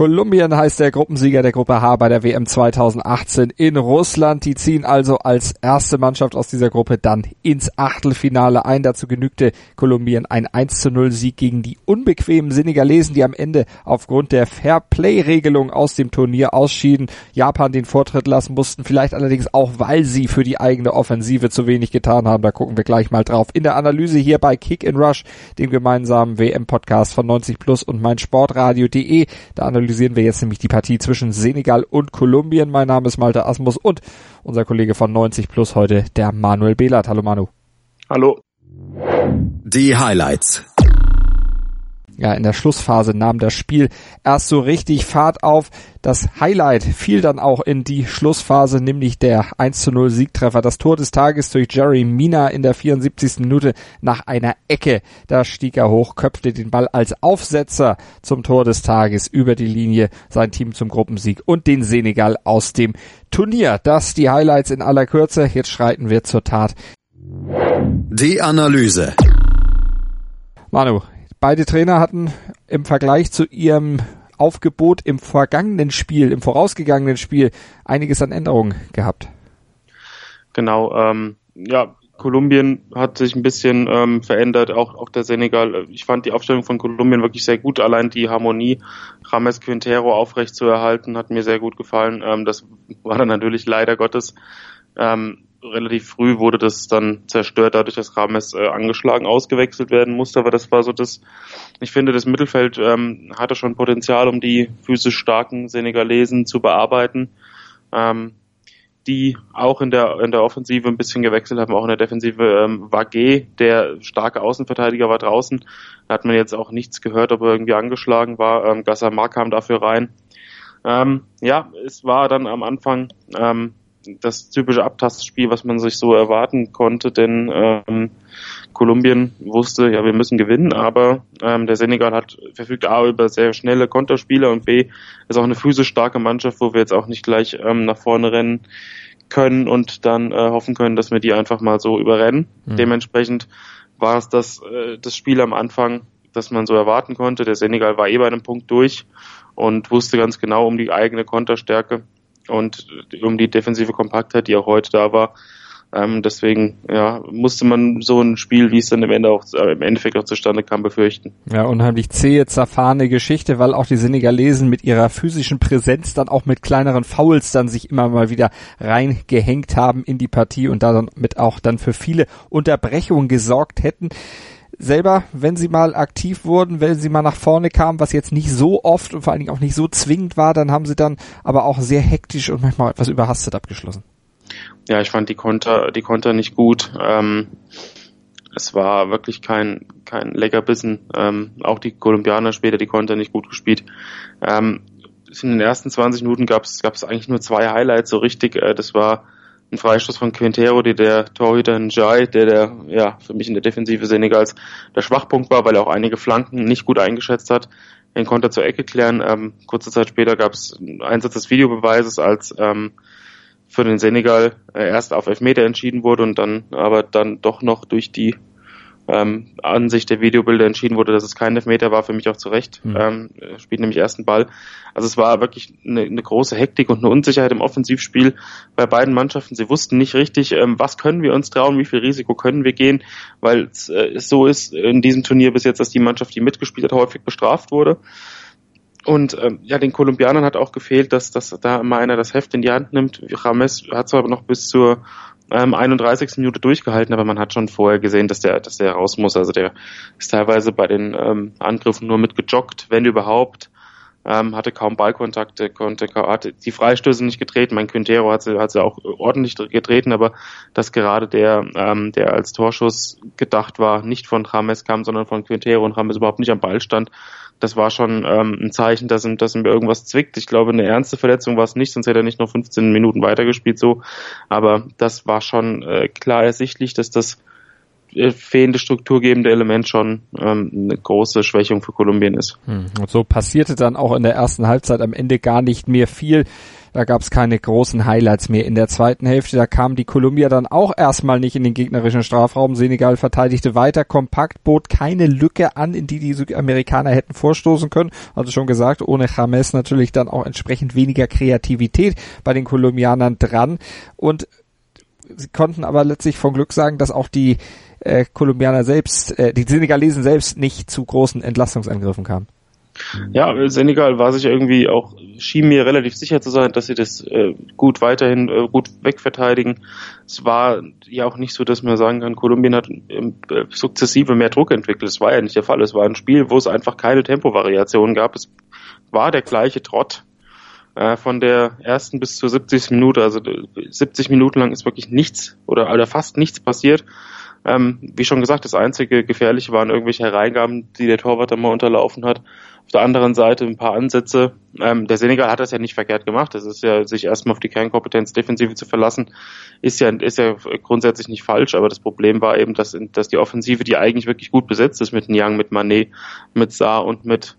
Kolumbien heißt der Gruppensieger der Gruppe H bei der WM 2018 in Russland. Die ziehen also als erste Mannschaft aus dieser Gruppe dann ins Achtelfinale ein. Dazu genügte Kolumbien ein 1 zu 0 Sieg gegen die unbequemen Senegalesen, die am Ende aufgrund der Fair-Play-Regelung aus dem Turnier ausschieden. Japan den Vortritt lassen mussten, vielleicht allerdings auch, weil sie für die eigene Offensive zu wenig getan haben. Da gucken wir gleich mal drauf. In der Analyse hier bei Kick in Rush, dem gemeinsamen WM-Podcast von 90 Plus und meinsportradio.de. Da analysieren analysieren wir jetzt nämlich die Partie zwischen Senegal und Kolumbien. Mein Name ist Malte Asmus und unser Kollege von 90 Plus heute, der Manuel Behlert. Hallo Manu. Hallo. Die Highlights. Ja, in der Schlussphase nahm das Spiel erst so richtig Fahrt auf. Das Highlight fiel dann auch in die Schlussphase, nämlich der 1 zu 0 Siegtreffer. Das Tor des Tages durch Jerry Mina in der 74. Minute nach einer Ecke. Da stieg er hoch, köpfte den Ball als Aufsetzer zum Tor des Tages über die Linie, sein Team zum Gruppensieg und den Senegal aus dem Turnier. Das die Highlights in aller Kürze. Jetzt schreiten wir zur Tat. Die Analyse. Manu, Beide Trainer hatten im Vergleich zu ihrem Aufgebot im vergangenen Spiel, im vorausgegangenen Spiel, einiges an Änderungen gehabt. Genau, ähm, ja, Kolumbien hat sich ein bisschen ähm, verändert, auch, auch der Senegal. Ich fand die Aufstellung von Kolumbien wirklich sehr gut. Allein die Harmonie, James Quintero aufrecht zu erhalten, hat mir sehr gut gefallen. Ähm, das war dann natürlich leider Gottes ähm, relativ früh wurde das dann zerstört, dadurch, dass Rames äh, angeschlagen ausgewechselt werden musste. Aber das war so das, ich finde, das Mittelfeld ähm, hatte schon Potenzial, um die physisch starken Senegalesen zu bearbeiten. Ähm, die auch in der in der Offensive ein bisschen gewechselt haben, auch in der Defensive. Ähm, Wage, der starke Außenverteidiger, war draußen. Da hat man jetzt auch nichts gehört, ob er irgendwie angeschlagen war. Ähm, Gassamar kam dafür rein. Ähm, ja, es war dann am Anfang ähm, das typische Abtastspiel, was man sich so erwarten konnte, denn ähm, Kolumbien wusste, ja, wir müssen gewinnen, aber ähm, der Senegal hat verfügt A über sehr schnelle Konterspieler und B ist auch eine physisch starke Mannschaft, wo wir jetzt auch nicht gleich ähm, nach vorne rennen können und dann äh, hoffen können, dass wir die einfach mal so überrennen. Mhm. Dementsprechend war es das, äh, das Spiel am Anfang, das man so erwarten konnte. Der Senegal war eh bei einem Punkt durch und wusste ganz genau um die eigene Konterstärke und um die defensive Kompaktheit, die auch heute da war. Ähm, deswegen ja, musste man so ein Spiel, wie es dann im, Ende auch, äh, im Endeffekt auch zustande kam, befürchten. Ja, unheimlich zähe, zerfahrene Geschichte, weil auch die Senegalesen mit ihrer physischen Präsenz dann auch mit kleineren Fouls dann sich immer mal wieder reingehängt haben in die Partie und da dann mit auch dann für viele Unterbrechungen gesorgt hätten selber, wenn sie mal aktiv wurden, wenn sie mal nach vorne kamen, was jetzt nicht so oft und vor allen Dingen auch nicht so zwingend war, dann haben sie dann aber auch sehr hektisch und manchmal etwas überhastet abgeschlossen. Ja, ich fand die Konter, die Konter nicht gut. Ähm, es war wirklich kein, kein Leckerbissen. Ähm, auch die Kolumbianer später die Konter nicht gut gespielt. Ähm, in den ersten 20 Minuten gab es eigentlich nur zwei Highlights so richtig. Äh, das war ein Freistoß von Quintero, die der Torhüter Njai, der der ja für mich in der Defensive Senegals der Schwachpunkt war, weil er auch einige Flanken nicht gut eingeschätzt hat, den konnte zur Ecke klären. Ähm, kurze Zeit später gab es einen Einsatz des Videobeweises, als ähm, für den Senegal äh, erst auf Elfmeter entschieden wurde und dann aber dann doch noch durch die ähm, Ansicht der Videobilder entschieden wurde, dass es kein Elfmeter war, für mich auch zu Recht. Mhm. Ähm, spielt nämlich ersten Ball. Also es war wirklich eine, eine, große Hektik und eine Unsicherheit im Offensivspiel bei beiden Mannschaften. Sie wussten nicht richtig, ähm, was können wir uns trauen, wie viel Risiko können wir gehen, weil es äh, so ist in diesem Turnier bis jetzt, dass die Mannschaft, die mitgespielt hat, häufig bestraft wurde. Und ähm, ja, den Kolumbianern hat auch gefehlt, dass, dass da immer einer das Heft in die Hand nimmt. Rames hat zwar noch bis zur ähm, 31. Minute durchgehalten, aber man hat schon vorher gesehen, dass der, dass der raus muss. Also der ist teilweise bei den ähm, Angriffen nur mitgejoggt, wenn überhaupt. Ähm, hatte kaum Ballkontakte, konnte hatte die Freistöße nicht getreten. Mein Quintero hat sie, hat sie auch ordentlich getreten, aber dass gerade der, ähm, der als Torschuss gedacht war, nicht von James kam, sondern von Quintero und James überhaupt nicht am Ball stand, das war schon ähm, ein Zeichen, dass ihm, dass ihm irgendwas zwickt. Ich glaube, eine ernste Verletzung war es nicht, sonst hätte er nicht noch 15 Minuten weitergespielt so. Aber das war schon äh, klar ersichtlich, dass das fehlende strukturgebende Element schon ähm, eine große Schwächung für Kolumbien ist. Hm. Und so passierte dann auch in der ersten Halbzeit am Ende gar nicht mehr viel. Da gab es keine großen Highlights mehr. In der zweiten Hälfte, da kamen die Kolumbier dann auch erstmal nicht in den gegnerischen Strafraum. Senegal verteidigte weiter kompakt, bot keine Lücke an, in die die Südamerikaner hätten vorstoßen können. Also schon gesagt, ohne James natürlich dann auch entsprechend weniger Kreativität bei den Kolumbianern dran. Und sie konnten aber letztlich von Glück sagen, dass auch die äh, Kolumbianer selbst, äh, die Senegalesen selbst nicht zu großen Entlastungsangriffen kamen. Ja, Senegal war sich irgendwie auch, schien mir relativ sicher zu sein, dass sie das äh, gut weiterhin äh, gut wegverteidigen. Es war ja auch nicht so, dass man sagen kann, Kolumbien hat äh, sukzessive mehr Druck entwickelt. Das war ja nicht der Fall. Es war ein Spiel, wo es einfach keine Tempovariationen gab. Es war der gleiche Trott äh, von der ersten bis zur 70. Minute. Also 70 Minuten lang ist wirklich nichts oder, oder fast nichts passiert. Ähm, wie schon gesagt, das einzige Gefährliche waren irgendwelche Hereingaben, die der Torwart dann mal unterlaufen hat. Auf der anderen Seite ein paar Ansätze. Ähm, der Senegal hat das ja nicht verkehrt gemacht. Das ist ja, sich erstmal auf die Kernkompetenz Defensive zu verlassen, ist ja, ist ja grundsätzlich nicht falsch. Aber das Problem war eben, dass, dass die Offensive, die eigentlich wirklich gut besetzt ist mit Niang, mit Manet, mit Saar und mit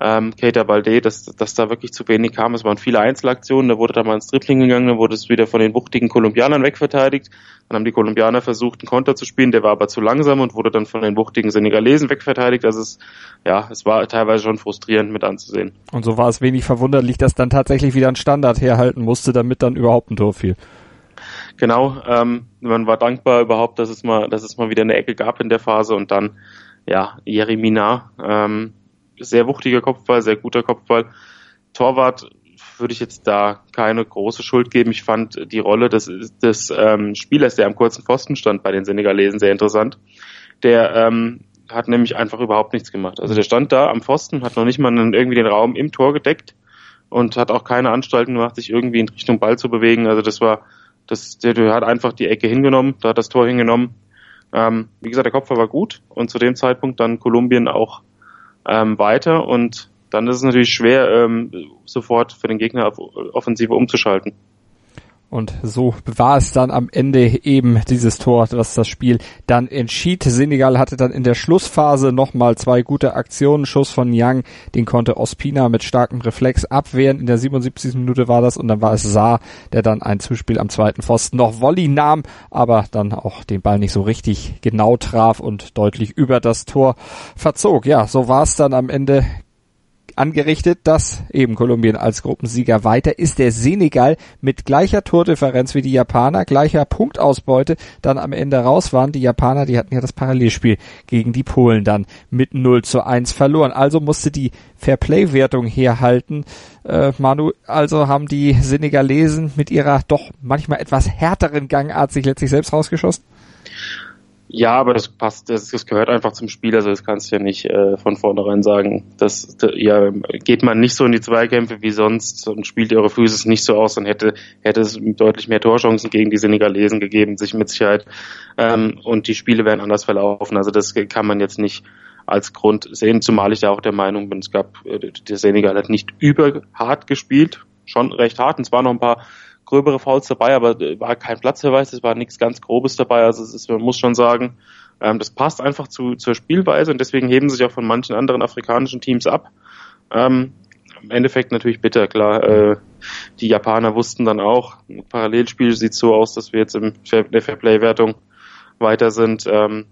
ähm, Keita Balde, dass, dass da wirklich zu wenig kam. Es waren viele Einzelaktionen, da wurde da mal ins Dribbling gegangen, dann wurde es wieder von den wuchtigen Kolumbianern wegverteidigt. Dann haben die Kolumbianer versucht, einen Konter zu spielen, der war aber zu langsam und wurde dann von den wuchtigen Senegalesen wegverteidigt. Also es, ja, es war teilweise schon frustrierend mit anzusehen. Und so war es wenig verwunderlich, dass dann tatsächlich wieder ein Standard herhalten musste, damit dann überhaupt ein Tor fiel. Genau, ähm, man war dankbar überhaupt, dass es mal, dass es mal wieder eine Ecke gab in der Phase und dann, ja, Jeremina, ähm, sehr wuchtiger Kopfball, sehr guter Kopfball. Torwart würde ich jetzt da keine große Schuld geben. Ich fand die Rolle des, des ähm, Spielers, der am kurzen Pfosten stand bei den Senegalesen, sehr interessant. Der ähm, hat nämlich einfach überhaupt nichts gemacht. Also der stand da am Pfosten, hat noch nicht mal irgendwie den Raum im Tor gedeckt und hat auch keine Anstalten gemacht, sich irgendwie in Richtung Ball zu bewegen. Also das war, das, der, der hat einfach die Ecke hingenommen, da hat das Tor hingenommen. Ähm, wie gesagt, der Kopfball war gut und zu dem Zeitpunkt dann Kolumbien auch ähm, weiter und dann ist es natürlich schwer, ähm, sofort für den Gegner auf Offensive umzuschalten. Und so war es dann am Ende eben dieses Tor, was das Spiel dann entschied. Senegal hatte dann in der Schlussphase nochmal zwei gute Aktionen. Schuss von Young, den konnte Ospina mit starkem Reflex abwehren. In der 77. Minute war das und dann war es Saar, der dann ein Zuspiel am zweiten Pfosten noch Volley nahm, aber dann auch den Ball nicht so richtig genau traf und deutlich über das Tor verzog. Ja, so war es dann am Ende angerichtet, dass eben Kolumbien als Gruppensieger weiter ist. Der Senegal mit gleicher Tordifferenz wie die Japaner, gleicher Punktausbeute dann am Ende raus waren. Die Japaner, die hatten ja das Parallelspiel gegen die Polen dann mit 0 zu 1 verloren. Also musste die Fairplay-Wertung herhalten. Äh, Manu, also haben die Senegalesen mit ihrer doch manchmal etwas härteren Gangart sich letztlich selbst rausgeschossen? Ja, aber das passt, das, das gehört einfach zum Spiel, also das kannst du ja nicht äh, von vornherein sagen. Das, ja, geht man nicht so in die Zweikämpfe wie sonst und spielt eure Füße nicht so aus, dann hätte, hätte es deutlich mehr Torchancen gegen die Senegalesen gegeben, sich mit Sicherheit. Ähm, und die Spiele wären anders verlaufen. Also das kann man jetzt nicht als Grund sehen, zumal ich da auch der Meinung bin, es gab, äh, der Senegal hat nicht überhart gespielt, schon recht hart, und waren noch ein paar gröbere Fouls dabei, aber war kein Platzverweis, es war nichts ganz Grobes dabei. Also ist, man muss schon sagen, ähm, das passt einfach zu, zur Spielweise und deswegen heben sich auch von manchen anderen afrikanischen Teams ab. Ähm, Im Endeffekt natürlich bitter, klar. Äh, die Japaner wussten dann auch, Parallelspiel sieht so aus, dass wir jetzt in der Fairplay-Wertung weiter sind. Ähm,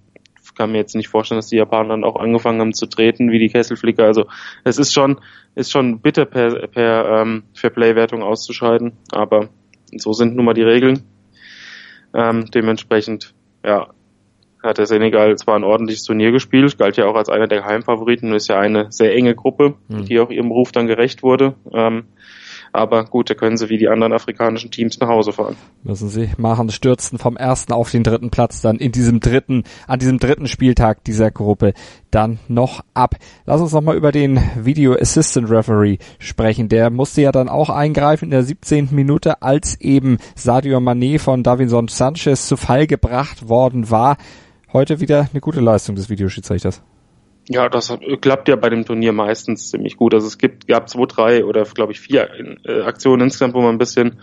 kann mir jetzt nicht vorstellen, dass die Japaner dann auch angefangen haben zu treten wie die Kesselflicker. Also es ist schon, ist schon bitter per, per ähm, Fairplay-Wertung auszuscheiden, aber so sind nun mal die Regeln. Ähm, dementsprechend, ja, hat der Senegal zwar ein ordentliches Turnier gespielt, galt ja auch als einer der Heimfavoriten, ist ja eine sehr enge Gruppe, mhm. die auch ihrem Ruf dann gerecht wurde. Ähm, aber gut, da können sie wie die anderen afrikanischen Teams nach Hause fahren. Müssen sie machen, stürzen vom ersten auf den dritten Platz dann in diesem dritten, an diesem dritten Spieltag dieser Gruppe dann noch ab. Lass uns nochmal über den Video Assistant Referee sprechen. Der musste ja dann auch eingreifen in der 17. Minute, als eben Sadio Mané von Davinson Sanchez zu Fall gebracht worden war. Heute wieder eine gute Leistung des Videoschiedsrichters. Ja, das klappt ja bei dem Turnier meistens ziemlich gut. Also es gibt, gab zwei, drei oder glaube ich vier äh, Aktionen insgesamt, wo man ein bisschen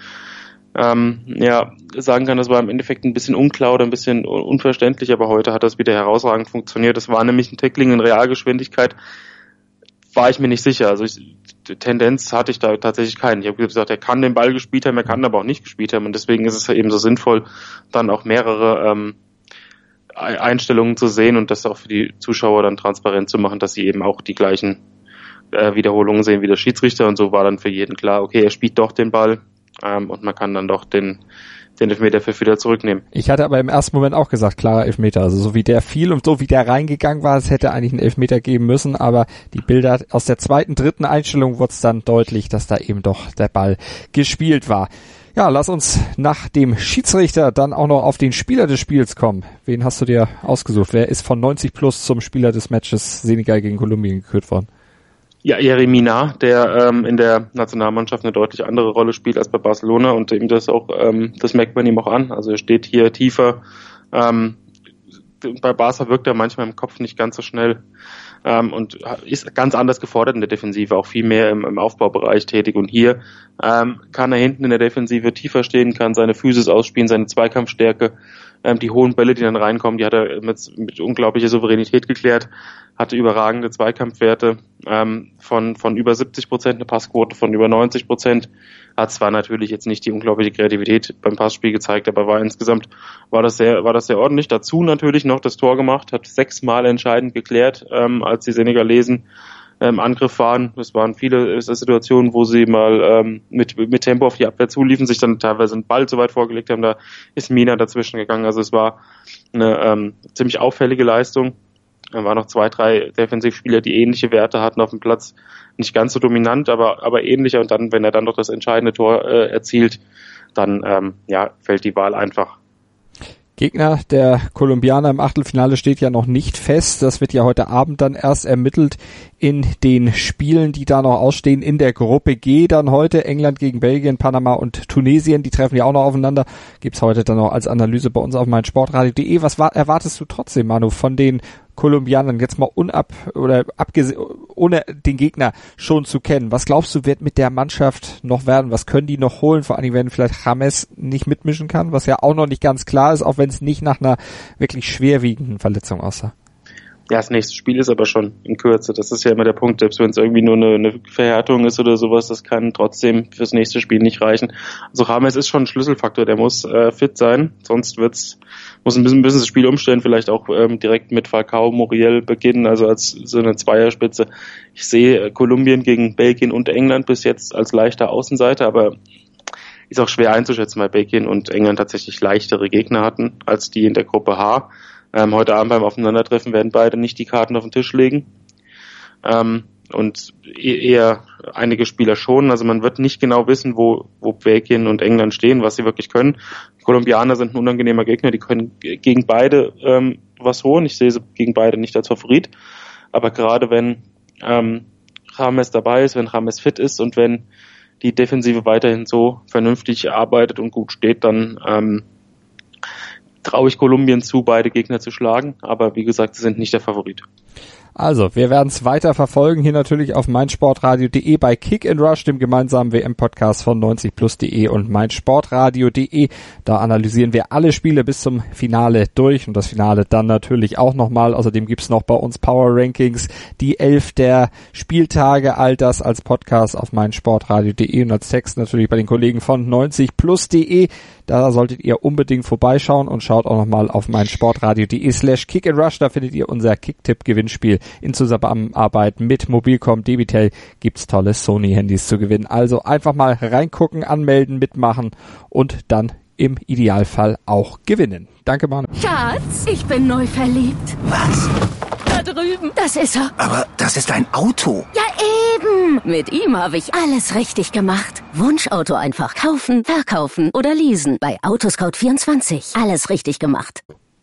ähm, ja, sagen kann, das war im Endeffekt ein bisschen unklar oder ein bisschen unverständlich, aber heute hat das wieder herausragend funktioniert. Das war nämlich ein Tackling in Realgeschwindigkeit, war ich mir nicht sicher. Also ich, Tendenz hatte ich da tatsächlich keinen. Ich habe gesagt, er kann den Ball gespielt haben, er kann aber auch nicht gespielt haben und deswegen ist es eben so sinnvoll, dann auch mehrere ähm, Einstellungen zu sehen und das auch für die Zuschauer dann transparent zu machen, dass sie eben auch die gleichen äh, Wiederholungen sehen wie der Schiedsrichter und so war dann für jeden klar, okay, er spielt doch den Ball ähm, und man kann dann doch den den Elfmeter für wieder zurücknehmen. Ich hatte aber im ersten Moment auch gesagt, klarer Elfmeter. Also so wie der fiel und so wie der reingegangen war, es hätte eigentlich einen Elfmeter geben müssen, aber die Bilder aus der zweiten, dritten Einstellung wurde es dann deutlich, dass da eben doch der Ball gespielt war. Ja, lass uns nach dem Schiedsrichter dann auch noch auf den Spieler des Spiels kommen. Wen hast du dir ausgesucht? Wer ist von 90 plus zum Spieler des Matches Senegal gegen Kolumbien gekürt worden? Ja, Jeremina, der ähm, in der Nationalmannschaft eine deutlich andere Rolle spielt als bei Barcelona und eben das auch, ähm, das merkt man ihm auch an. Also er steht hier tiefer. Ähm, bei Barca wirkt er manchmal im Kopf nicht ganz so schnell ähm, und ist ganz anders gefordert in der Defensive, auch viel mehr im, im Aufbaubereich tätig. Und hier ähm, kann er hinten in der Defensive tiefer stehen, kann seine Physis ausspielen, seine Zweikampfstärke, ähm, die hohen Bälle, die dann reinkommen, die hat er mit, mit unglaublicher Souveränität geklärt, hatte überragende Zweikampfwerte ähm, von, von über 70 Prozent, eine Passquote von über 90 Prozent hat zwar natürlich jetzt nicht die unglaubliche Kreativität beim Passspiel gezeigt, aber war insgesamt war das sehr war das sehr ordentlich. Dazu natürlich noch das Tor gemacht, hat sechsmal entscheidend geklärt, ähm, als die Senegalesen ähm, Angriff waren. Es waren viele Situationen, wo sie mal ähm, mit, mit Tempo auf die Abwehr zuliefen, sich dann teilweise einen Ball zu weit vorgelegt haben. Da ist Mina dazwischen gegangen. Also es war eine ähm, ziemlich auffällige Leistung. Da waren noch zwei, drei Defensivspieler, die ähnliche Werte hatten auf dem Platz. Nicht ganz so dominant, aber, aber ähnlicher. Und dann, wenn er dann noch das entscheidende Tor äh, erzielt, dann ähm, ja, fällt die Wahl einfach. Gegner der Kolumbianer im Achtelfinale steht ja noch nicht fest. Das wird ja heute Abend dann erst ermittelt in den Spielen, die da noch ausstehen in der Gruppe G. Dann heute England gegen Belgien, Panama und Tunesien. Die treffen ja auch noch aufeinander. Gibt's heute dann noch als Analyse bei uns auf meinsportradio.de. Was erwartest du trotzdem, Manu, von den Kolumbianern jetzt mal unab oder abgesehen, ohne den Gegner schon zu kennen. Was glaubst du, wird mit der Mannschaft noch werden? Was können die noch holen? Vor Dingen, wenn vielleicht James nicht mitmischen kann, was ja auch noch nicht ganz klar ist, auch wenn es nicht nach einer wirklich schwerwiegenden Verletzung aussah. Ja, das nächste Spiel ist aber schon in Kürze. Das ist ja immer der Punkt, selbst wenn es irgendwie nur eine, eine Verhärtung ist oder sowas, das kann trotzdem fürs nächste Spiel nicht reichen. Also James ist schon ein Schlüsselfaktor, der muss äh, fit sein, sonst wird's muss ein bisschen, ein bisschen das Spiel umstellen, vielleicht auch ähm, direkt mit Falcao Muriel beginnen, also als so eine Zweierspitze. Ich sehe Kolumbien gegen Belgien und England bis jetzt als leichter Außenseiter, aber ist auch schwer einzuschätzen, weil Belgien und England tatsächlich leichtere Gegner hatten als die in der Gruppe H. Ähm, heute Abend beim Aufeinandertreffen werden beide nicht die Karten auf den Tisch legen. Ähm, und e-, eher einige Spieler schon. Also man wird nicht genau wissen, wo, wo Belgien und England stehen, was sie wirklich können. Die Kolumbianer sind ein unangenehmer Gegner, die können gegen beide ähm, was holen. Ich sehe sie gegen beide nicht als Favorit. Aber gerade wenn ähm, James dabei ist, wenn James fit ist und wenn die Defensive weiterhin so vernünftig arbeitet und gut steht, dann ähm, traue ich Kolumbien zu, beide Gegner zu schlagen. Aber wie gesagt, sie sind nicht der Favorit. Also, wir werden es weiter verfolgen, hier natürlich auf meinsportradio.de bei Kick and Rush, dem gemeinsamen WM-Podcast von 90plus.de und meinsportradio.de. Da analysieren wir alle Spiele bis zum Finale durch und das Finale dann natürlich auch nochmal. Außerdem gibt's noch bei uns Power Rankings, die elf der Spieltage, all das als Podcast auf meinsportradio.de und als Text natürlich bei den Kollegen von 90plus.de. Da solltet ihr unbedingt vorbeischauen und schaut auch nochmal auf meinsportradio.de slash Kick and Rush, da findet ihr unser Kick-Tipp-Gewinnspiel in Zusammenarbeit mit Mobilcom Debitel gibt's tolle Sony-Handys zu gewinnen. Also einfach mal reingucken, anmelden, mitmachen und dann im Idealfall auch gewinnen. Danke, Manu. Schatz, ich bin neu verliebt. Was? Da drüben. Das ist er. Aber das ist ein Auto. Ja, eben. Mit ihm habe ich alles richtig gemacht. Wunschauto einfach kaufen, verkaufen oder leasen. Bei Autoscout24. Alles richtig gemacht.